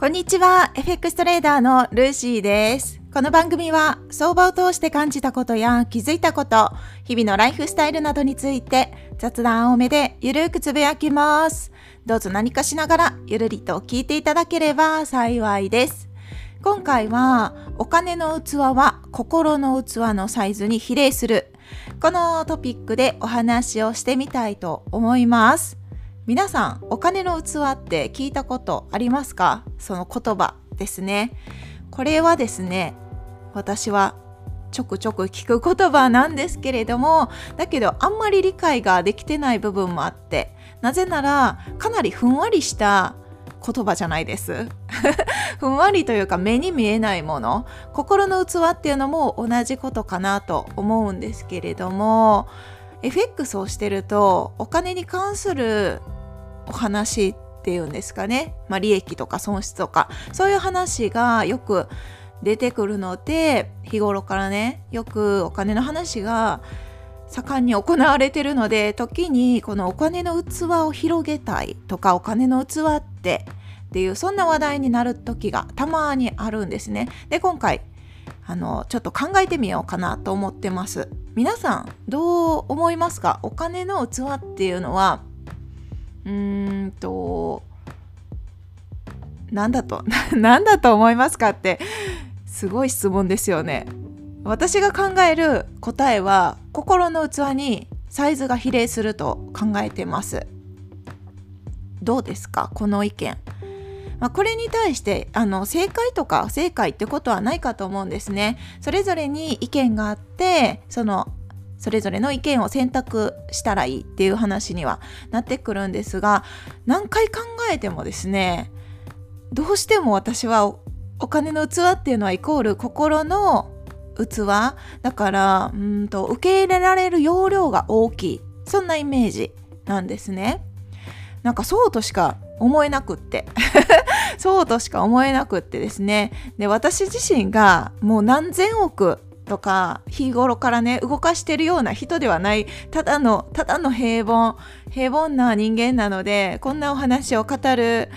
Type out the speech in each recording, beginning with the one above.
こんにちは、FX トレーダーのルーシーです。この番組は相場を通して感じたことや気づいたこと、日々のライフスタイルなどについて雑談多めでゆるくつぶやきます。どうぞ何かしながらゆるりと聞いていただければ幸いです。今回はお金の器は心の器のサイズに比例する。このトピックでお話をしてみたいと思います。皆さんお金の器って聞いたことありますか？その言葉ですね。これはですね私はちょくちょく聞く言葉なんですけれどもだけどあんまり理解ができてない部分もあってなぜならかなりふんわりした言葉じゃないです。ふんわりというか目に見えないもの心の器っていうのも同じことかなと思うんですけれども FX をしてるとお金に関するお話っていうんですかね、まあ、利益とか損失とかそういう話がよく出てくるので日頃からねよくお金の話が盛んに行われてるので時にこのお金の器を広げたいとかお金の器ってっていうそんな話題になる時がたまにあるんですね。で今回あのちょっと考えてみようかなと思ってます。皆さんどう思いますか？お金の器っていうのはうーんと何だと 何だと思いますかってすごい質問ですよね。私が考える答えは心の器にサイズが比例すると考えてます。どうですか？この意見。まあ、これに対してあの正解とか不正解ってことはないかと思うんですね。それぞれに意見があってそのそれぞれの意見を選択したらいいっていう話にはなってくるんですが何回考えてもですねどうしても私はお金の器っていうのはイコール心の器。だからうんと受け入れられる容量が大きい。そんなイメージなんですね。なんかそうとしか思えなくって。そうとしか思えなくってですね。で私自身がもう何千億とか日頃からね動かしてるような人ではないただのただの平凡平凡な人間なのでこんなお話を語る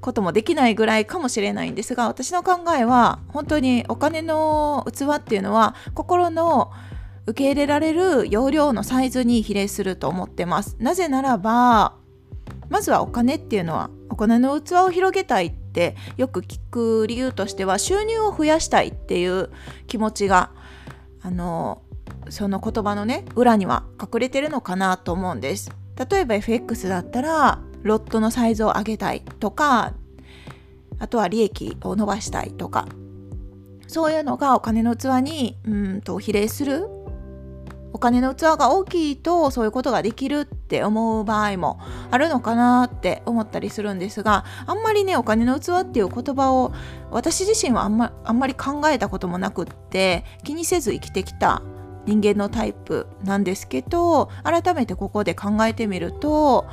こともできないぐらいかもしれないんですが私の考えは本当にお金の器っていうのは心の受け入れられる容量のサイズに比例すると思ってます。なぜならばまずはお金っていうのはお金の器を広げたいってよく聞く理由としては収入を増やしたいっていう気持ちがあのその言葉のね裏には隠れてるのかなと思うんです。例えば FX だったらロットのサイズを上げたいとかあとは利益を伸ばしたいとかそういうのがお金の器にうんと比例するお金の器が大きいとそういうことができるって思う場合もあるのかなって思ったりするんですがあんまりねお金の器っていう言葉を私自身はあんまあんまり考えたこともなくって気にせず生きてきた人間のタイプなんですけど改めてここで考えてみると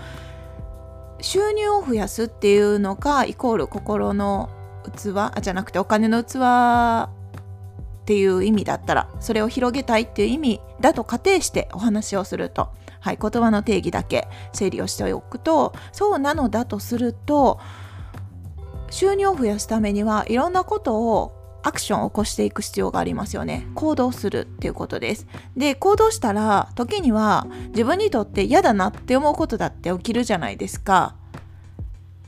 収入を増やすっていうのがイコール心の器じゃなくてお金の器っていう意味だったらそれを広げたいっていう意味だと仮定してお話をすると、はい、言葉の定義だけ整理をしておくとそうなのだとすると収入を増やすためにはいろんなことをアクションを起こしていく必要がありますよね。行動するっていうことです。で行動したら時には自分にとって嫌だなって思うことだって起きるじゃないですか。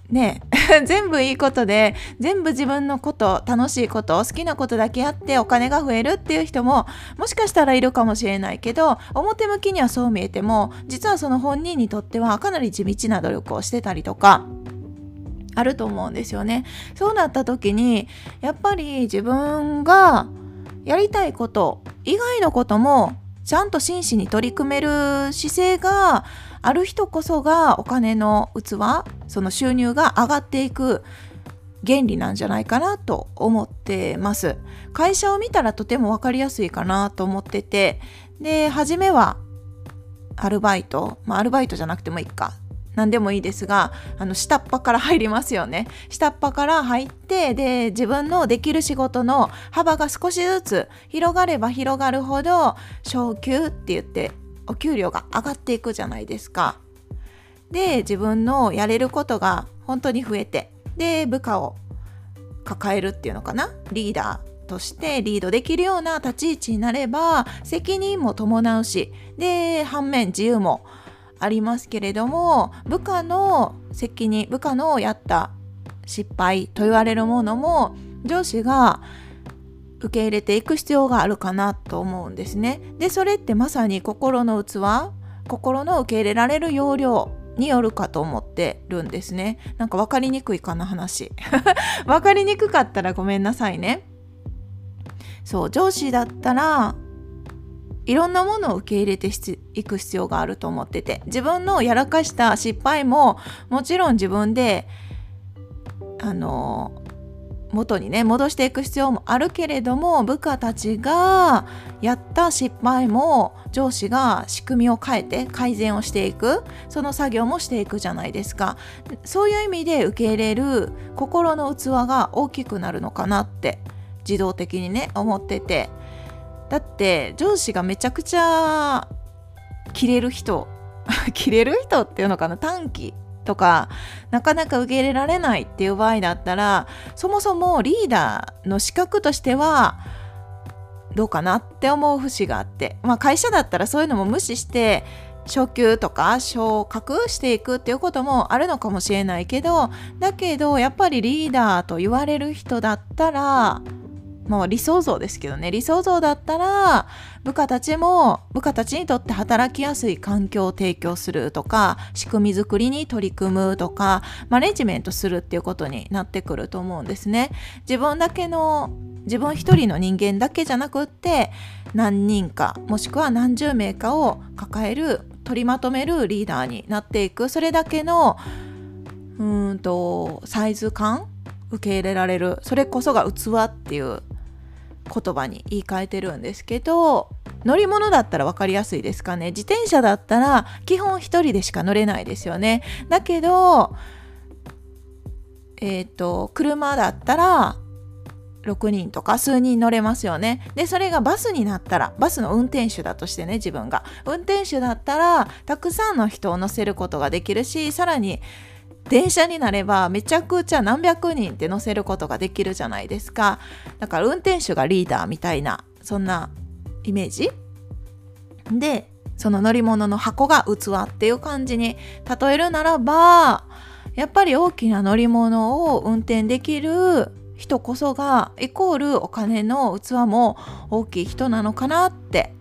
ね 全部いいことで全部自分のこと楽しいこと好きなことだけやってお金が増えるっていう人ももしかしたらいるかもしれないけど表向きにはそう見えても実はその本人にとってはかなり地道な努力をしてたりとかあると思うんですよね。そうなった時にやっぱり自分がやりたいこと以外のこともちゃんと真摯に取り組める姿勢がある人こそがお金の器その収入が上がっていく原理なんじゃないかなと思ってます。会社を見たらとても分かりやすいかなと思っててで初めはアルバイトまあアルバイトじゃなくてもいいか。何でもいいですがあの下っ端から入りますよね。下っ端から入ってで自分のできる仕事の幅が少しずつ広がれば広がるほど昇給って言ってお給料が上がっていくじゃないですか。で自分のやれることが本当に増えてで部下を抱えるっていうのかな？リーダーとしてリードできるような立ち位置になれば責任も伴うしで反面自由もありますけれども部下の責任部下のやった失敗と言われるものも上司が受け入れていく必要があるかなと思うんですね。でそれってまさに心の器心の受け入れられる要領によるかと思ってるんですね。なんか分かりにくいかな話。分かりにくかったらごめんなさいね。そう上司だったらいろんなものを受け入れていく必要があると思ってて自分のやらかした失敗ももちろん自分であの元にね戻していく必要もあるけれども部下たちがやった失敗も上司が仕組みを変えて改善をしていくその作業もしていくじゃないですか。そういう意味で受け入れる心の器が大きくなるのかなって自動的にね思ってて。だって上司がめちゃくちゃ切れる人切れる人っていうのかな短期。とかなかなか受け入れられないっていう場合だったらそもそもリーダーの資格としてはどうかなって思う節があって、まあ、会社だったらそういうのも無視して昇給とか昇格していくっていうこともあるのかもしれないけどだけどやっぱりリーダーと言われる人だったらまあ理想像ですけどね。理想像だったら部下たちも部下たちにとって働きやすい環境を提供するとか仕組み作りに取り組むとかマネジメントするっていうことになってくると思うんですね。自分だけの自分一人の人間だけじゃなくって何人かもしくは何十名かを抱える取りまとめるリーダーになっていく。それだけのうんとサイズ感受け入れられる。それこそが器っていう言葉に言い換えてるんですけど乗り物だったら分かりやすいですかね。自転車だったら基本1人でしか乗れないですよね。だけどえっ、ー、と車だったら6人とか数人乗れますよね。でそれがバスになったらバスの運転手だとしてね自分が。運転手だったらたくさんの人を乗せることができるしさらに電車になればめちゃくちゃ何百人って乗せることができるじゃないですかだから運転手がリーダーみたいなそんなイメージ？でその乗り物の箱が器っていう感じに例えるならばやっぱり大きな乗り物を運転できる人こそがイコールお金の器も大きい人なのかなって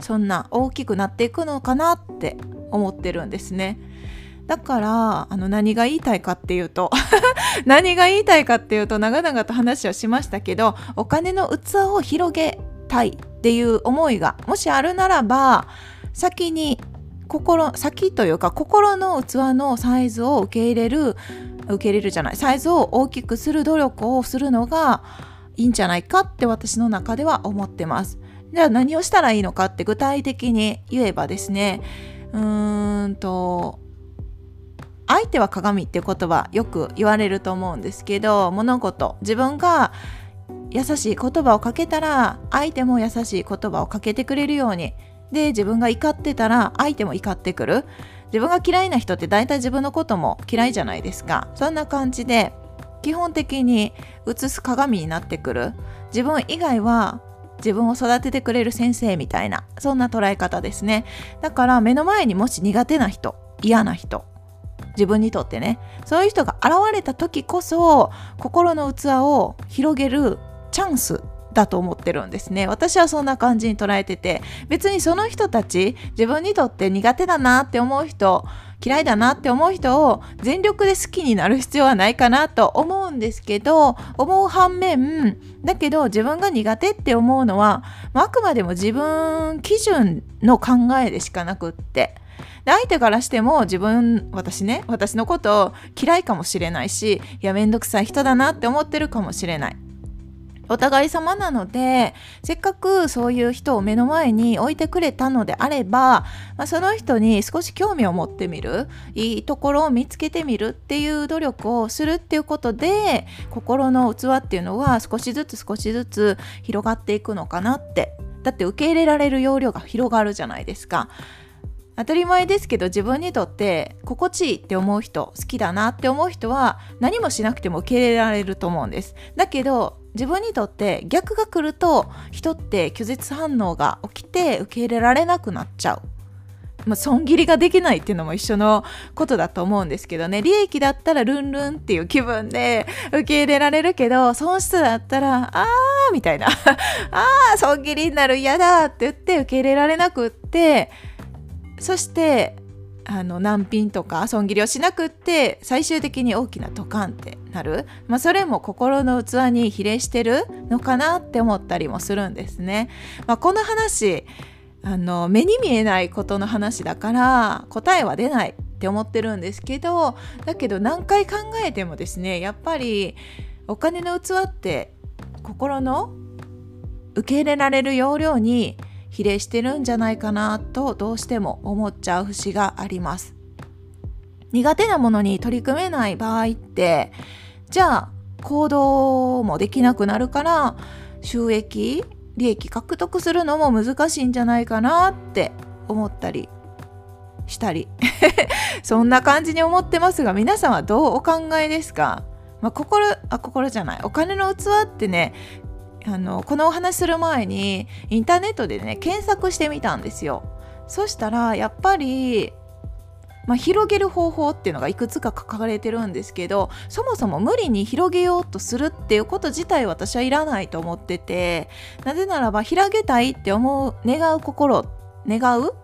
そんな大きくなっていくのかなって思ってるんですね。だからあの何が言いたいかっていうと 何が言いたいかっていうと長々と話をしましたけどお金の器を広げたいっていう思いがもしあるならば先に心先というか心の器のサイズを受け入れる受け入れるじゃないサイズを大きくする努力をするのがいいんじゃないかって私の中では思ってます。じゃあ何をしたらいいのかって具体的に言えばですねうーんと相手は鏡っていう言葉よく言われると思うんですけど物事自分が優しい言葉をかけたら相手も優しい言葉をかけてくれるように。で自分が怒ってたら相手も怒ってくる。自分が嫌いな人って大体自分のことも嫌いじゃないですか。そんな感じで基本的に映す鏡になってくる。自分以外は自分を育ててくれる先生みたいなそんな捉え方ですね。だから目の前にもし苦手な人嫌な人自分にとってね。そういう人が現れた時こそ心の器を広げるチャンスだと思ってるんですね。私はそんな感じに捉えてて。別にその人たち自分にとって苦手だなって思う人嫌いだなって思う人を全力で好きになる必要はないかなと思うんですけど思う反面だけど自分が苦手って思うのはあくまでも自分基準の考えでしかなくって。で相手からしても自分私ね私のこと嫌いかもしれないしいやめんどくさい人だなって思ってるかもしれない。お互い様なのでせっかくそういう人を目の前に置いてくれたのであれば、まあ、その人に少し興味を持ってみるいいところを見つけてみるっていう努力をするっていうことで心の器っていうのは少しずつ少しずつ広がっていくのかなって。だって受け入れられる容量が広がるじゃないですか。当たり前ですけど自分にとって心地いいって思う人好きだなって思う人は何もしなくても受け入れられると思うんです。だけど自分にとって逆が来ると人って拒絶反応が起きて受け入れられなくなっちゃう。まあ、損切りができないっていうのも一緒のことだと思うんですけどね。利益だったらルンルンっていう気分で受け入れられるけど損失だったらあーみたいな。あー損切りになる嫌だって言って受け入れられなくってそしてあの難品とか損切りをしなくって最終的に大きなドカンってなる、まあ、それも心の器に比例してるのかなって思ったりもするんですね。まあ、この話あの目に見えないことの話だから答えは出ないって思ってるんですけどだけど何回考えてもですねやっぱりお金の器って心の受け入れられる要領に比例してるんじゃないかなとどうしても思っちゃう節があります。苦手なものに取り組めない場合ってじゃあ行動もできなくなるから収益利益獲得するのも難しいんじゃないかなって思ったりしたり。そんな感じに思ってますが皆さんはどうお考えですか、まあ、心あ心じゃない。お金の器ってねあのこのお話する前にインターネットでね検索してみたんですよ。そしたらやっぱり、まあ、広げる方法っていうのがいくつか書かれてるんですけどそもそも無理に広げようとするっていうこと自体私はいらないと思っててなぜならば広げたいって思う願う心願う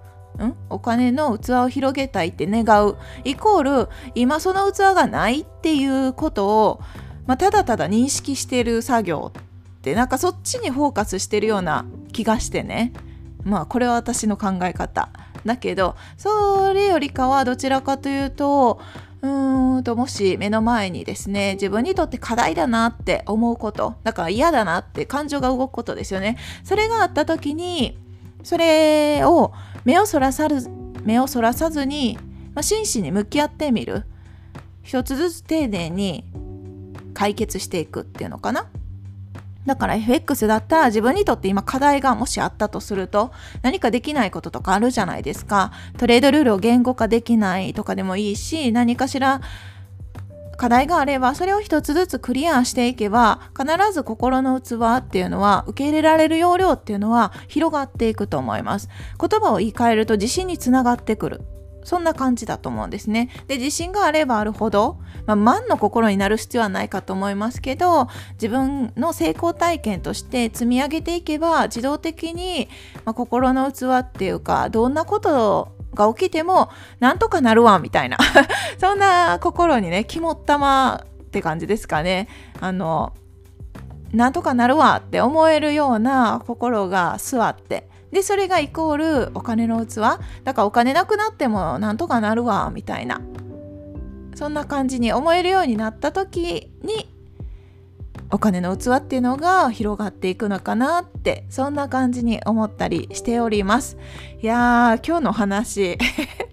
んお金の器を広げたいって願うイコール今その器がないっていうことを、まあ、ただただ認識してる作業ってなんかそっちにフォーカスしてるような気がしてね。まあこれは私の考え方。だけどそれよりかはどちらかというとうーんともし目の前にですね自分にとって課題だなって思うこと。だから嫌だなって感情が動くことですよね。それがあった時にそれを目をそらさず目をそらさずに、まあ、真摯に向き合ってみる。一つずつ丁寧に解決していくっていうのかな。だから FX だったら自分にとって今課題がもしあったとすると何かできないこととかあるじゃないですか。トレードルールを言語化できないとかでもいいし何かしら課題があればそれを一つずつクリアしていけば必ず心の器っていうのは受け入れられる要領っていうのは広がっていくと思います言葉を言い換えると自信につながってくるそんな感じだと思うんですね。で、自信があればあるほど、まあ、万の心になる必要はないかと思いますけど、自分の成功体験として積み上げていけば、自動的に、まあ、心の器っていうか、どんなことが起きても、なんとかなるわ、みたいな。そんな心にね、肝っ玉って感じですかね。あの、なんとかなるわって思えるような心が座って、でそれがイコールお金の器。だからお金なくなってもなんとかなるわみたいな。そんな感じに思えるようになった時にお金の器っていうのが広がっていくのかなってそんな感じに思ったりしております。いやー今日の話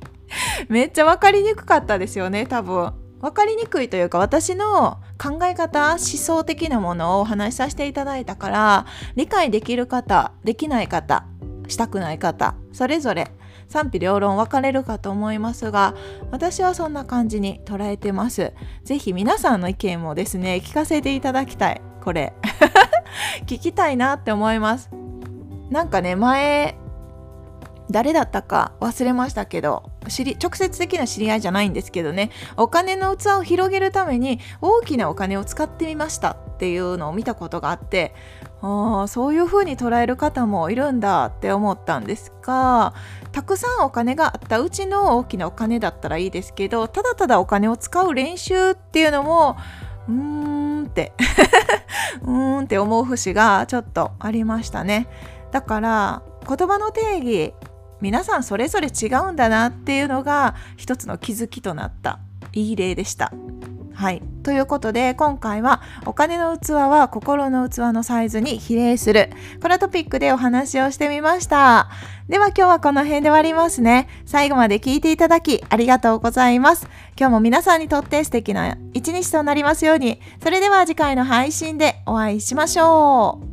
めっちゃ分かりにくかったですよね多分。分かりにくいというか私の考え方思想的なものをお話しさせていただいたから理解できる方できない方したくない方それぞれ賛否両論分かれるかと思いますが私はそんな感じに捉えてます。是非皆さんの意見もですね聞かせていただきたい。これ。聞きたいなって思います。なんかね前誰だったか忘れましたけど知り直接的な知り合いじゃないんですけどね。お金の器を広げるために大きなお金を使ってみましたっていうのを見たことがあってあそういう風に捉える方もいるんだって思ったんですがたくさんお金があったうちの大きなお金だったらいいですけどただただお金を使う練習っていうのもうーんって うーんって思う節がちょっとありましたね。だから言葉の定義皆さんそれぞれ違うんだなっていうのが一つの気づきとなったいい例でした。はい。ということで、今回はお金の器は心の器のサイズに比例する。このトピックでお話をしてみました。では今日はこの辺で終わりますね。最後まで聞いていただきありがとうございます。今日も皆さんにとって素敵な一日となりますように。それでは次回の配信でお会いしましょう。